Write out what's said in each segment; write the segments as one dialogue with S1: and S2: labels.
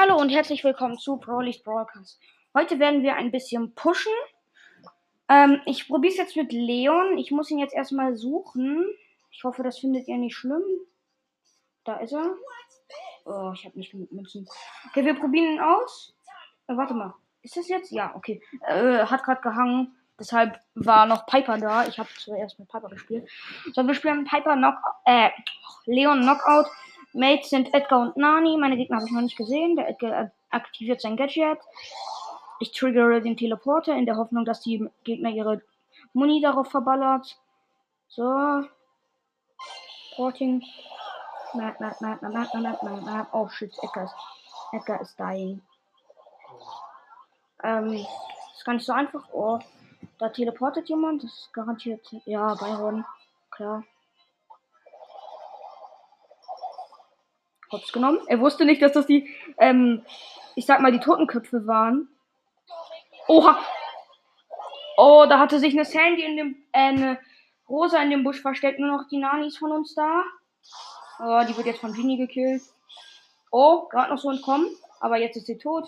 S1: Hallo und herzlich willkommen zu Brawley's Broadcast. Heute werden wir ein bisschen pushen. Ähm, ich probiere es jetzt mit Leon. Ich muss ihn jetzt erstmal suchen. Ich hoffe, das findet ihr nicht schlimm. Da ist er. Oh, ich habe nicht genug Münzen. Okay, wir probieren ihn aus. Äh, warte mal. Ist das jetzt? Ja, okay. Äh, hat gerade gehangen. Deshalb war noch Piper da. Ich habe zuerst mit Piper gespielt. So, wir spielen Piper Knock äh, Leon Knockout. Mates sind Edgar und Nani. Meine Gegner habe ich noch nicht gesehen. Der Edgar aktiviert sein Gadget. Ich triggere den Teleporter in der Hoffnung, dass die Gegner ihre Muni darauf verballert. So. Porting. Oh shit, Edgar ist, Edgar ist dying. Ähm, ist gar nicht so einfach. Oh, da teleportet jemand. Das ist garantiert. Ja, Byron. Klar. Hops genommen. Er wusste nicht, dass das die, ähm, ich sag mal, die Totenköpfe waren. Oha! Oh, da hatte sich eine Sandy in dem, äh, eine Rosa in dem Busch versteckt. Nur noch die Nanis von uns da. Oh, die wird jetzt von Genie gekillt. Oh, gerade noch so entkommen. Aber jetzt ist sie tot.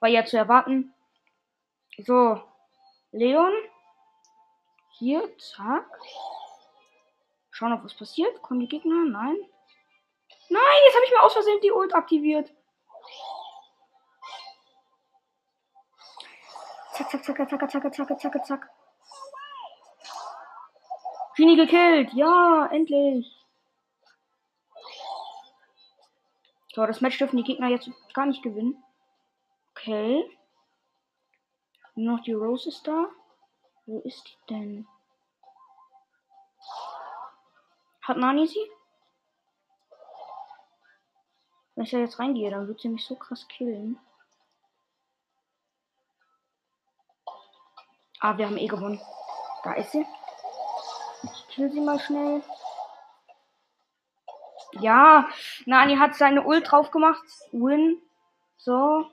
S1: War ja zu erwarten. So. Leon. Hier, zack. Schauen, ob was passiert. Kommen die Gegner? Nein. Nein, jetzt habe ich mir aus Versehen die Ult aktiviert. Zack, zack, zack, zack, zack, zack, zack, zack. Genie gekillt. Ja, endlich. So, das Match dürfen die Gegner jetzt gar nicht gewinnen. Okay. Nur noch die Rose ist da. Wo ist die denn? Hat Nani sie? Wenn ich da jetzt reingehe, dann wird sie mich so krass killen. Ah, wir haben eh gewonnen. Da ist sie. Ich kill sie mal schnell. Ja, Nani hat seine Ult drauf gemacht. Win. So.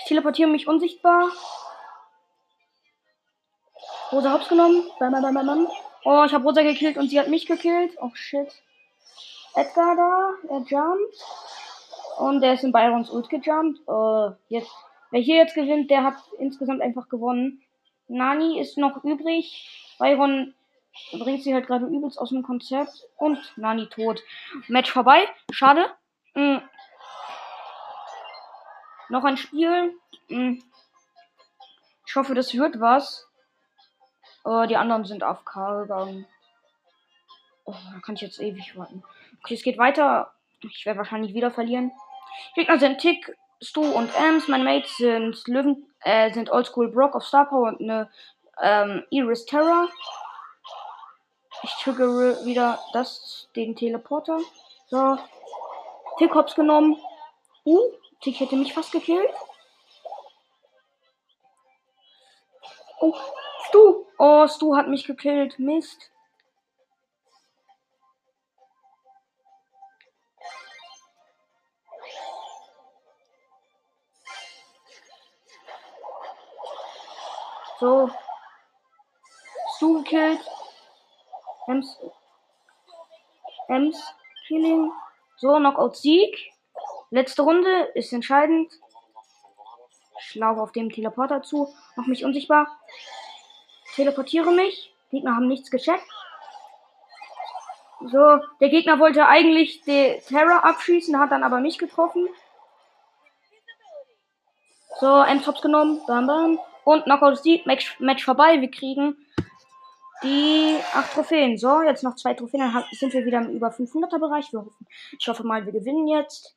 S1: Ich teleportiere mich unsichtbar. Rosa Hops genommen. Bam, bam, bam, bam. Oh, ich habe Rosa gekillt und sie hat mich gekillt. Oh shit. Edgar da, er jumpt. Und der ist in Byrons Ult gejumpt. Uh, jetzt, wer hier jetzt gewinnt, der hat insgesamt einfach gewonnen. Nani ist noch übrig. Byron bringt sie halt gerade übelst aus dem Konzept. Und Nani tot. Match vorbei. Schade. Mhm. Noch ein Spiel. Mhm. Ich hoffe, das wird was. Oh, die anderen sind AFK gegangen. Oh, da kann ich jetzt ewig warten. Okay, es geht weiter. Ich werde wahrscheinlich wieder verlieren. Gegner sind Tick, Stu und Ems. Meine Mates sind Löwen, äh, sind Oldschool Brock of Star Power und eine ähm, Iris Terror. Ich triggere wieder das, den Teleporter. So. Tick hops genommen. Uh, Tick hätte mich fast gekillt. Oh, Stu. Oh, Stu hat mich gekillt. Mist. So. Stu gekillt. Ems. Ems. Killing. So, Knockout Sieg. Letzte Runde ist entscheidend. Ich laufe auf dem Teleporter zu. Mach mich unsichtbar. Teleportiere mich. Gegner haben nichts gecheckt. So, der Gegner wollte eigentlich die Terror abschießen, hat dann aber mich getroffen. So, Endtops genommen. Bam, bam. Und Knockout Sieg. Match, Match vorbei. Wir kriegen die 8 Trophäen. So, jetzt noch zwei Trophäen. Dann sind wir wieder im über 500er Bereich. Wir hoffen, ich hoffe mal, wir gewinnen jetzt.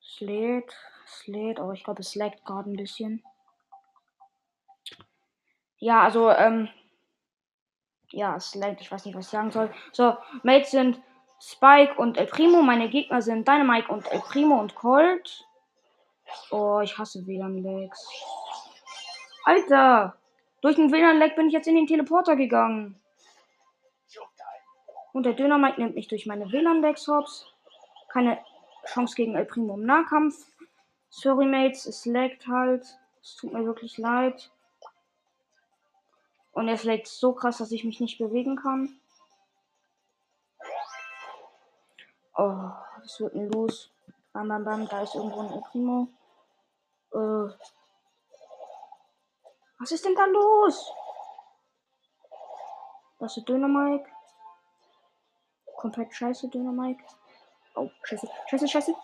S1: Slate. Slate. Oh, ich glaube, es laggt gerade ein bisschen. Ja, also, ähm. Ja, es laggt. Ich weiß nicht, was ich sagen soll. So, Mates sind Spike und El Primo. Meine Gegner sind Dynamite und El Primo und Colt. Oh, ich hasse WLAN-Lags. Alter! Durch den WLAN-Lag bin ich jetzt in den Teleporter gegangen. Und der Dynamite nimmt mich durch meine WLAN-Lags hops. Keine Chance gegen El Primo im Nahkampf. Sorry, Mates, es laggt halt. Es tut mir wirklich leid. Und es laggt so krass, dass ich mich nicht bewegen kann. Oh, was wird denn los? Bam, bam, bam, da ist irgendwo ein Primo. Äh, was ist denn da los? Das ist Dynamike. Komplett scheiße Dynamike. Oh, scheiße, scheiße, scheiße.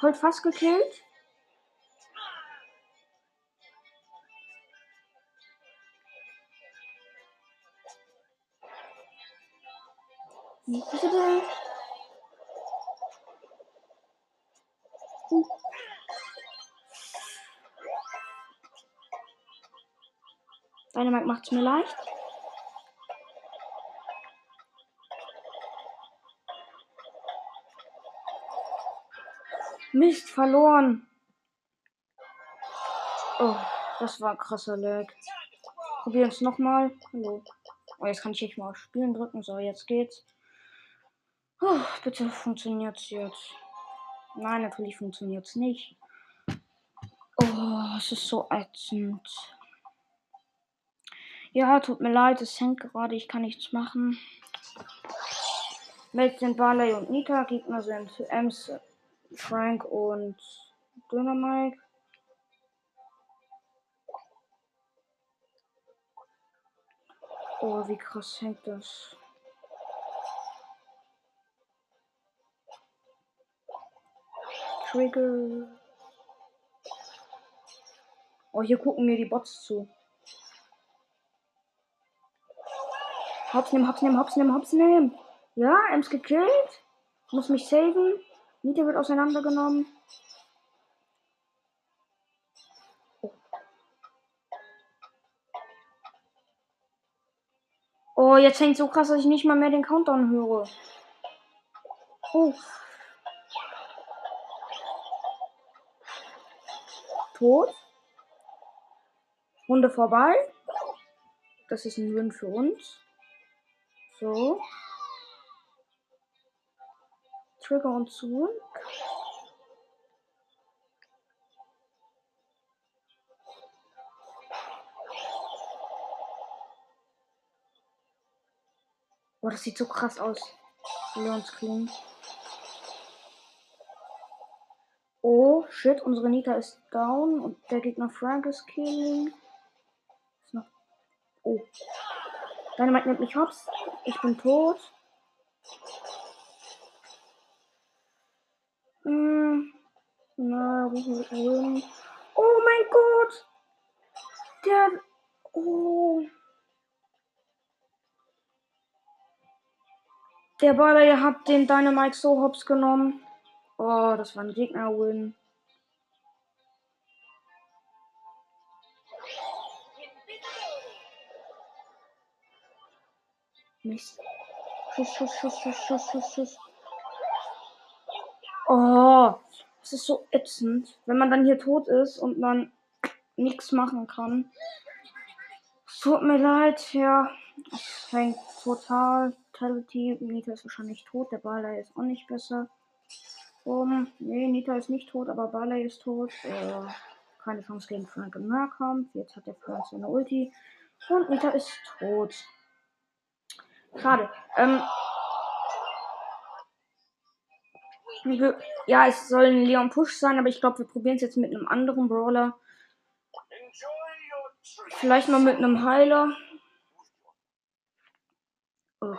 S1: Colt fast gekillt. Dynamite macht's mir leicht. Mist, verloren. Oh, das war ein krasser Lag. Probieren es nochmal. Oh, jetzt kann ich nicht mal auf Spielen drücken. So, jetzt geht's. Oh, bitte funktioniert's jetzt. Nein, natürlich funktioniert's nicht. Oh, es ist so ätzend. Ja, tut mir leid, es hängt gerade, ich kann nichts machen. Meld sind Barley und Nita, Gegner sind Ems, Frank und Dynamite. Oh, wie krass hängt das. Trigger. Oh, hier gucken mir die Bots zu. Hops nehmen, hops nehmen, hops nehmen, hops nehmen. Ja, Ems gekillt. Muss mich saven. Nita wird auseinandergenommen. Oh, jetzt hängt so krass, dass ich nicht mal mehr den Countdown höre. Oh. Tot. Runde vorbei. Das ist ein Win für uns. So. Trigger und zurück. Boah, das sieht so krass aus. Leons Kling. Oh, shit, unsere Nita ist down und der Gegner Frank ist killing. Ist noch. Oh. Dynamite nimmt mich hops. Ich bin tot. Hm. Na, wohin? Oh mein Gott! Der. Oh. Der Baller hat den Dynamite so hops genommen. Oh, das war ein Gegner-Win. Mist. Schuss, Schuss, Schuss, Schuss, Schuss, Schuss. Oh, das ist so ätzend, wenn man dann hier tot ist und man nichts machen kann. Tut mir leid, ja. Es hängt total. Fatality. Nita ist wahrscheinlich tot. Der Barley ist auch nicht besser. Um, nee, Nita ist nicht tot, aber Barley ist tot. Äh, keine Chance gegen Frank und Nahkampf. Jetzt hat der Frank seine Ulti. Und Nita ist tot. Schade. Ähm, ja, es soll ein Leon Push sein, aber ich glaube, wir probieren es jetzt mit einem anderen Brawler. Vielleicht mal mit einem Heiler. Oh.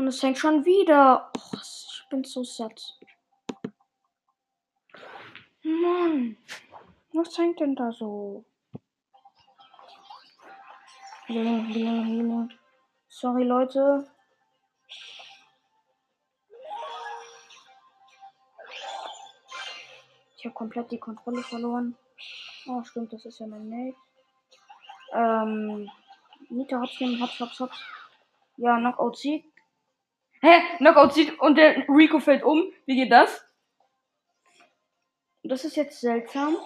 S1: Und es hängt schon wieder. Oh, ich bin so satt. Mann. Was hängt denn da so? Sorry, Leute. Ich habe komplett die Kontrolle verloren. Oh, stimmt, das ist ja mein Mate. Ähm, Nita hops nehmen, hops, hops, hops. Ja, Knockout-Sieg. Hä? Knockout-Sieg und der Rico fällt um. Wie geht das? Das ist jetzt seltsam.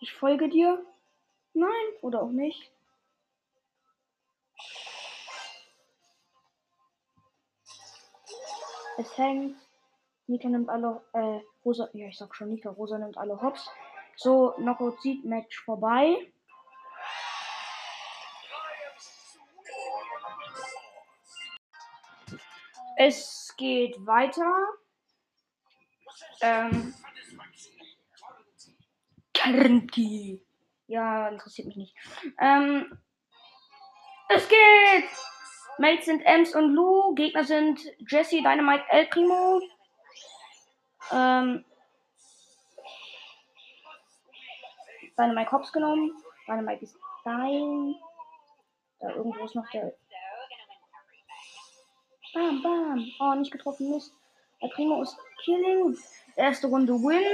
S1: Ich folge dir. Nein, oder auch nicht. Es hängt. Nika nimmt alle, äh, Rosa, ja, ich sag schon Nika, Rosa nimmt alle Hops. So, Knockout Seed Match vorbei. Es geht weiter. Ähm. Karnki. Ja, interessiert mich nicht. Ähm. Es geht! Mates sind Ems und Lou. Gegner sind Jesse, Dynamite, El Primo. Ähm. Dynamite Hops genommen. Dynamite ist dein. Da irgendwo ist noch der. Bam, bam. Oh, nicht getroffen, Mist. El Primo ist Killing. Erste Runde Win.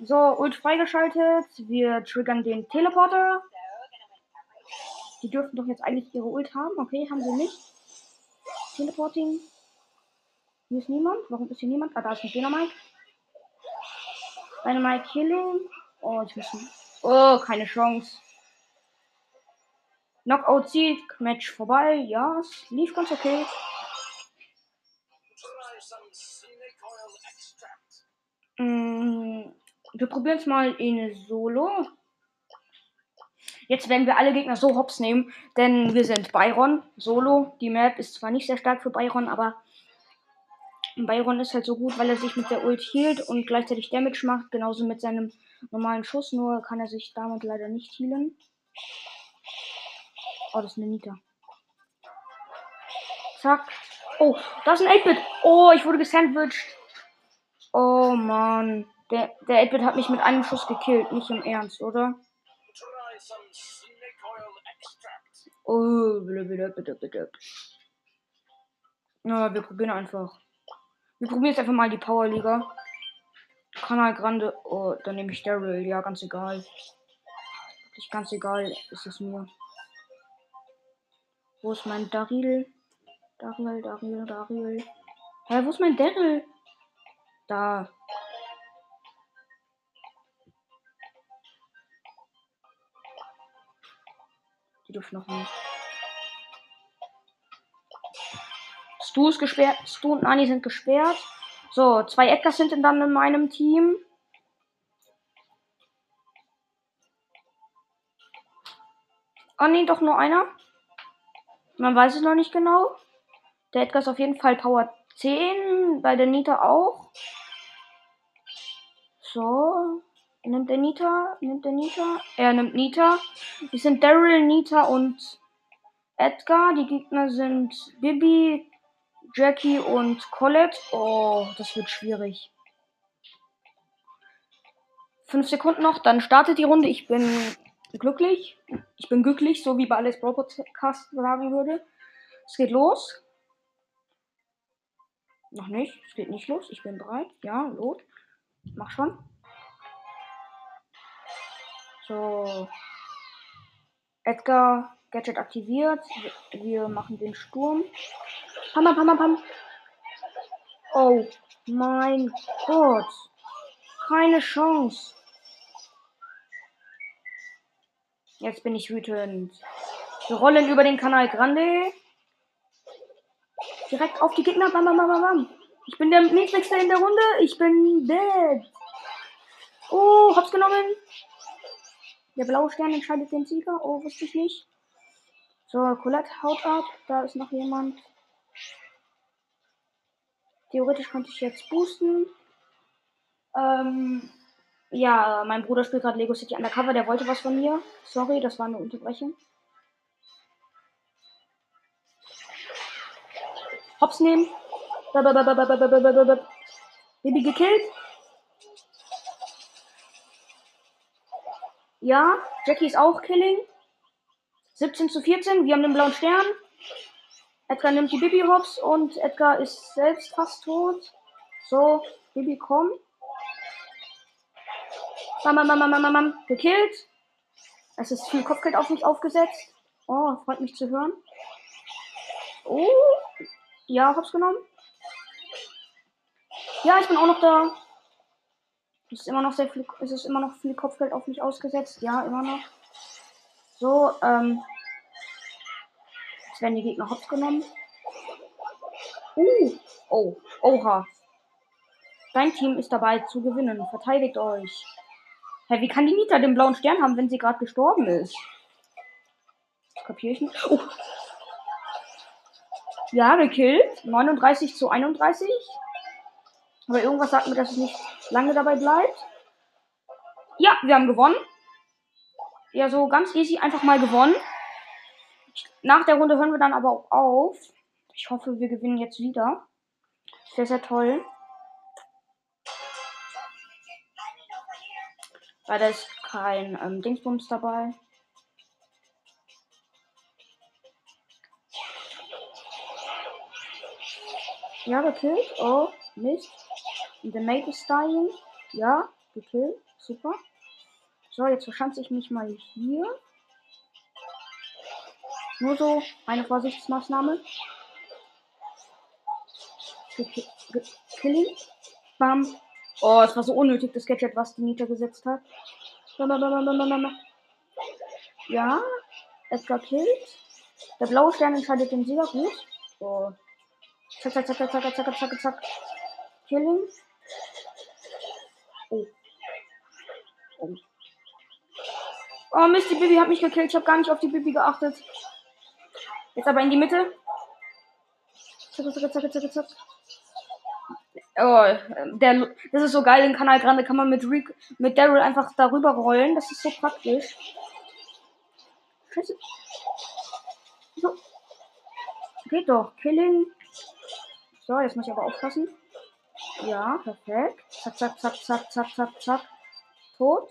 S1: So, Ult freigeschaltet. Wir triggern den Teleporter. Die dürften doch jetzt eigentlich ihre Ult haben. Okay, haben sie nicht. Teleporting. Hier ist niemand. Warum ist hier niemand? Ah, da ist ein Dynamite. Dynamite Killing. Oh, ich muss. Oh, keine Chance. Knockout Sieg. Match vorbei. Ja, es lief ganz okay. Mm, wir probieren es mal in Solo. Jetzt werden wir alle Gegner so hops nehmen, denn wir sind Byron, Solo. Die Map ist zwar nicht sehr stark für Byron, aber Byron ist halt so gut, weil er sich mit der Ult hielt und gleichzeitig Damage macht, genauso mit seinem normalen Schuss, nur kann er sich damit leider nicht healen. Oh, das ist eine Nita. Zack. Oh, da ist ein 8-Bit. Oh, ich wurde gesandwiched. Oh Mann. Der, der 8-Bit hat mich mit einem Schuss gekillt. Nicht im Ernst, oder? Oh, bitte, bitte, bitte. Ja, wir probieren einfach. Wir probieren jetzt einfach mal die Powerliga. Kanal Grande. Oh, dann nehme ich Daryl. Ja, ganz egal. Wirklich ganz egal ist es mir. Wo ist mein Daryl? Daryl, Daryl, Daryl. Hä, wo ist mein Daryl? Da. Die dürfen noch nicht. Stu ist gesperrt. Stu und Nani sind gesperrt. So, zwei Edgars sind dann in meinem Team. Oh nee, doch nur einer. Man weiß es noch nicht genau. Der Edgar ist auf jeden Fall Power 10. Bei der Nita auch. So. Nimmt der Nita? Nimmt der Nita? Er nimmt Nita. Wir sind Daryl, Nita und Edgar. Die Gegner sind Bibi, Jackie und Colette. Oh, das wird schwierig. Fünf Sekunden noch, dann startet die Runde. Ich bin glücklich. Ich bin glücklich, so wie bei Alex Bro Podcast sagen würde. Es geht los. Noch nicht. Es geht nicht los. Ich bin bereit. Ja, los. Mach schon. So. Edgar, Gadget aktiviert. Wir machen den Sturm. Pam, pam, pam, pam. Oh mein Gott. Keine Chance. Jetzt bin ich wütend. Wir rollen über den Kanal Grande. Direkt auf die Gegner. Bam, bam, bam, bam. Ich bin der niedrigste in der Runde. Ich bin dead. Oh, hab's genommen. Der blaue Stern entscheidet den Sieger. Oh, wusste ich nicht. So, Colette haut ab. Da ist noch jemand. Theoretisch könnte ich jetzt boosten. Ähm, ja, mein Bruder spielt gerade Lego City Undercover. Der wollte was von mir. Sorry, das war eine Unterbrechung. Hops nehmen. Baby gekillt. Ja, Jackie ist auch Killing. 17 zu 14. Wir haben den blauen Stern. Edgar nimmt die Bibi Hops und Edgar ist selbst fast tot. So, Bibi komm. Bam, bam, bam, bam, bam. Gekillt. Es ist viel Kopfgeld auf mich aufgesetzt. Oh, freut mich zu hören. Oh. Ja, hab's genommen. Ja, ich bin auch noch da. Es ist immer noch sehr viel, es ist immer noch viel Kopfgeld auf mich ausgesetzt. Ja, immer noch. So, ähm. Jetzt werden die Gegner hops genommen. Uh, oh, oha. Dein Team ist dabei zu gewinnen. Verteidigt euch. Hä, wie kann die Nita den blauen Stern haben, wenn sie gerade gestorben ist? Das kapiere ich nicht. Oh. Ja, gekillt. 39 zu 31. Aber irgendwas sagt mir, dass es nicht lange dabei bleibt. Ja, wir haben gewonnen. Ja, so ganz easy einfach mal gewonnen. Nach der Runde hören wir dann aber auch auf. Ich hoffe, wir gewinnen jetzt wieder. Sehr, sehr toll. Weil da ist kein ähm, Dingsbums dabei. Ja, gekillt. Oh, Mist. Und der Mate ist dying. Ja, gekillt. Super. So, jetzt verschanze ich mich mal hier. Nur so eine Vorsichtsmaßnahme. Killing. Bam. Oh, es war so unnötig, das Gadget, was die Nita gesetzt hat. Ja, Edgar killt. Der blaue Stern entscheidet den Sieger gut. Oh. Zack, zack, zack, zack, zack, zack, zack, zack. Killing. Oh. Oh Mist, die Bibi hat mich gekillt. Ich habe gar nicht auf die Bibi geachtet. Jetzt aber in die Mitte. Zack, zack, zack, zack, zack. Oh, der, das ist so geil, den Kanal Grande kann man mit, Rick, mit Daryl einfach darüber rollen. Das ist so praktisch. Scheiße. So. Geht doch. Killing. So, jetzt muss ich aber aufpassen. Ja, perfekt. Zack, zack, zack, zack, zack, zack, zack. Tot.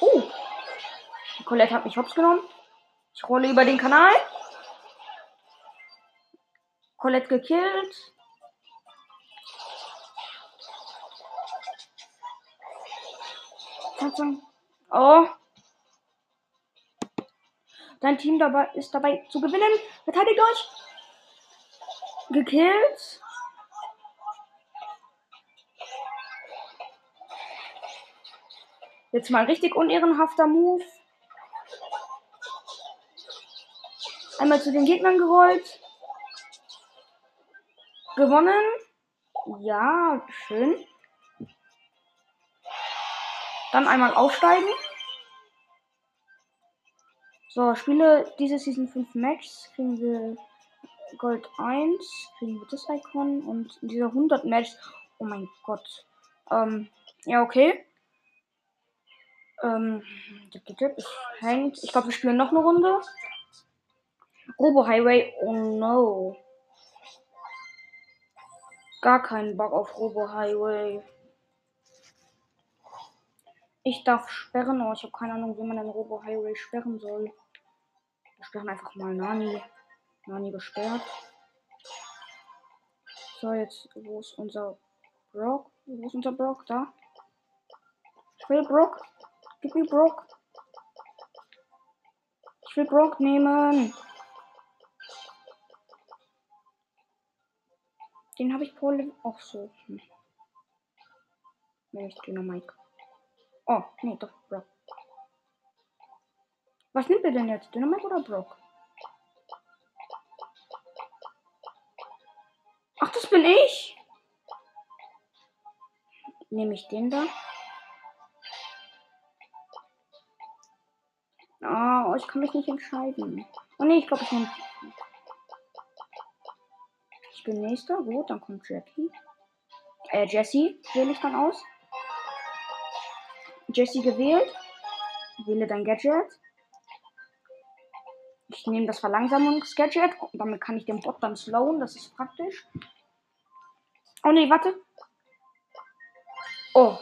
S1: Oh. Die Colette hat mich hops genommen. Ich rolle über den Kanal. Colette gekillt. Oh. Dein Team dabei ist dabei zu gewinnen. Verteidigt euch. Gekillt. Jetzt mal richtig unehrenhafter Move. Einmal zu den Gegnern gerollt. Gewonnen. Ja, schön. Dann einmal aufsteigen. So, Spiele diese Season 5 Matches kriegen wir Gold 1, kriegen wir das Icon und diese 100 Matches. Oh mein Gott. Ähm, ja, okay. Ähm, es hängt. Ich glaube, wir spielen noch eine Runde. Robo Highway. Oh no. Gar keinen Bock auf Robo Highway. Ich darf sperren, aber ich habe keine Ahnung, wie man den Robo Highway sperren soll. Wir sperren einfach mal Nani. Nani gesperrt. So, jetzt, wo ist unser Brock? Wo ist unser Brock? Da. Ich will Brock. Gib mir Brock. Ich will Brock nehmen. Den habe ich Paul auch so. Hm. Nee, ich Dynamite. Oh, nee, doch, Brock. Was nimmt er denn jetzt? Dynamite oder Brock? Bin ich. Nehme ich den da? Oh, ich kann mich nicht entscheiden. Oh nee, ich glaube, ich nehme. Ich bin nächster. Gut, dann kommt Jackie. Äh, Jessie wähle ich dann aus. Jessie gewählt. Wähle dein Gadget. Ich nehme das Verlangsamungsgadget damit kann ich den Bot dann slowen. Das ist praktisch. Oh nee, warte. Oh.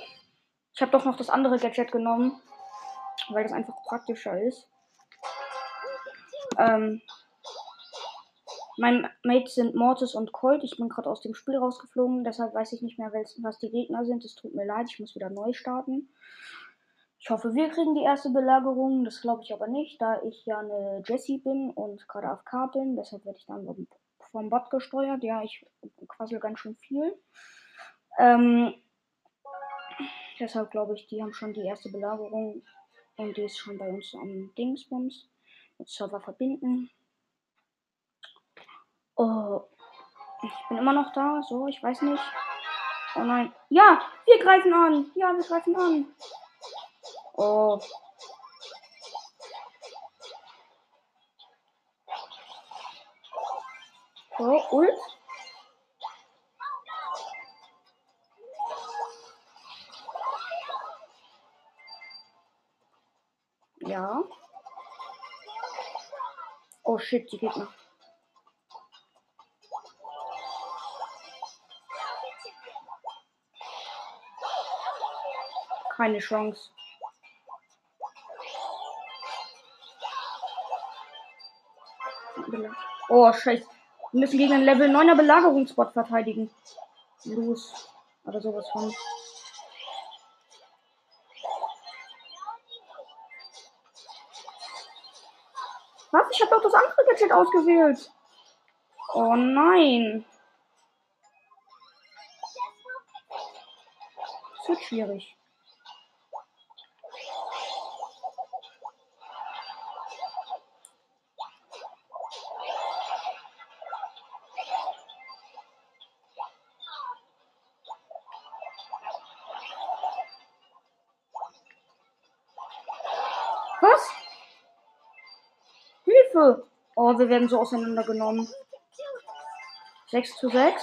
S1: Ich habe doch noch das andere Gadget genommen weil das einfach praktischer ist. Ähm, mein Mates sind Mortis und Colt. Ich bin gerade aus dem Spiel rausgeflogen, deshalb weiß ich nicht mehr, was die Gegner sind. Es tut mir leid, ich muss wieder neu starten. Ich hoffe, wir kriegen die erste Belagerung. Das glaube ich aber nicht, da ich ja eine Jessie bin und gerade auf K bin. Deshalb werde ich dann vom Bot gesteuert. Ja, ich quasi ganz schön viel. Ähm, deshalb glaube ich, die haben schon die erste Belagerung. Und die ist schon bei uns am Dingsbums. Mit Server verbinden. Oh. Ich bin immer noch da. So, ich weiß nicht. Oh nein. Ja, wir greifen an. Ja, wir greifen an. Oh. So, Ult. Ja. Oh shit, die Gegner. Keine Chance. Oh, scheiße. Wir müssen gegen einen Level 9er Belagerungsbot verteidigen. Los. Oder sowas von. Was? Ich habe doch das andere Gadget ausgewählt. Oh nein. Das wird schwierig. Was? Hilfe! Oh, wir werden so auseinandergenommen. 6 zu 6.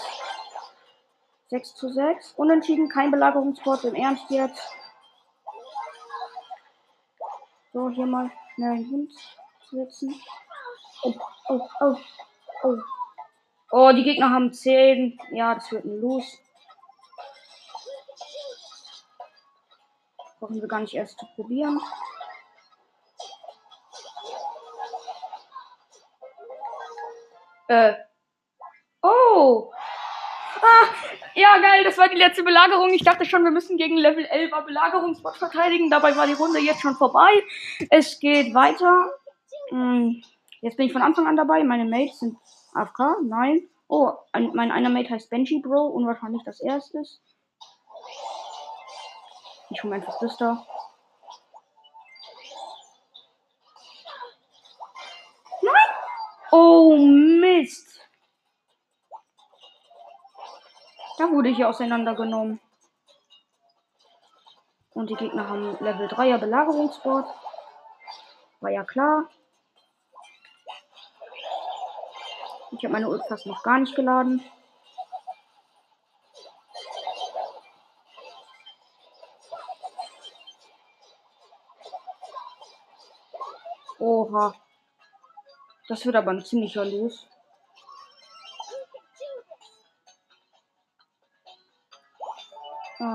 S1: 6 zu 6. Unentschieden, kein Belagerungsbot. Im Ernst jetzt. So, hier mal schnell einen Hund setzen. Oh, oh, oh, oh. Oh, die Gegner haben 10. Ja, das wird ein Los. Brauchen wir gar nicht erst zu probieren. Äh. Oh. Ah, ja, geil, das war die letzte Belagerung. Ich dachte schon, wir müssen gegen Level 11er Belagerungsbot verteidigen. Dabei war die Runde jetzt schon vorbei. Es geht weiter. Hm, jetzt bin ich von Anfang an dabei. Meine Mates sind AFK. Nein. Oh, ein, mein einer Mate heißt Benji Bro. Unwahrscheinlich, dass er es ist. Ich hole einfach das da. Nein! Oh, Mist. Da wurde ich auseinandergenommen. Und die Gegner haben Level 3er Belagerungsbord. War ja klar. Ich habe meine Ult fast noch gar nicht geladen. Oha. Das wird aber ein ziemlicher Los.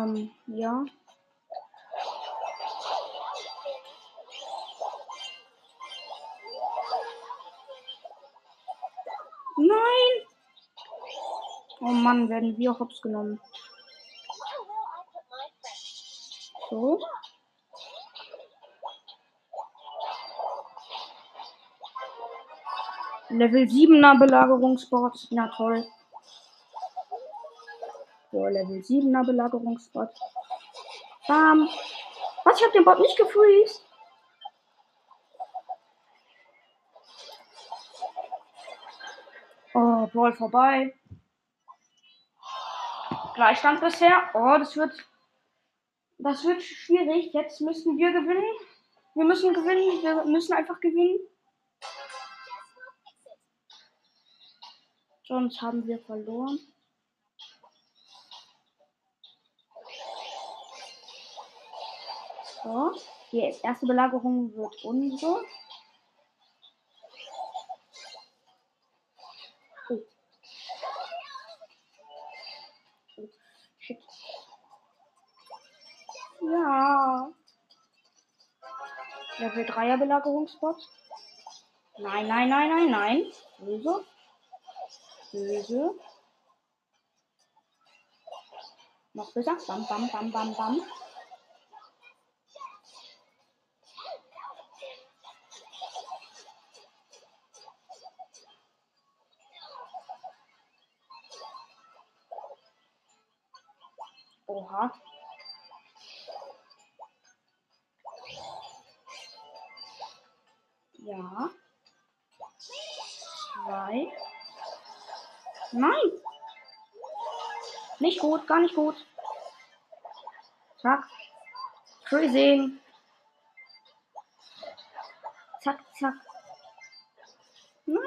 S1: Ähm, ja. Nein! Oh Mann, werden wir hops genommen. So. Level 7er Belagerungsbot. Na toll. So, Level 7er Belagerungsbot. Bam. Was? Ich hab den Bot nicht gefreezed. Oh, Brawl vorbei. Gleichstand bisher. Oh, das wird. Das wird schwierig. Jetzt müssen wir gewinnen. Wir müssen gewinnen. Wir müssen einfach gewinnen. Sonst haben wir verloren. So, die erste Belagerung wird unsere. Oh, shit. Ja. Level 3er Belagerungsbot. Nein, nein, nein, nein, nein. Böse. Böse. Noch besser. Bam, bam, bam, bam, bam. Ja. Zwei. Nein. Nicht gut, gar nicht gut. Zack. Freezing. Zack, zack. Nein.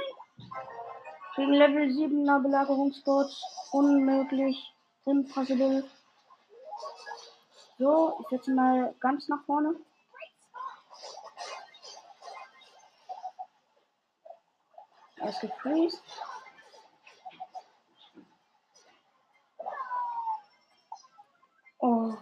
S1: Gegen Level 7er Belagerungsbots. Unmöglich. Impossible. So, ich setze mal ganz nach vorne. Er ist gefreezed. Oh.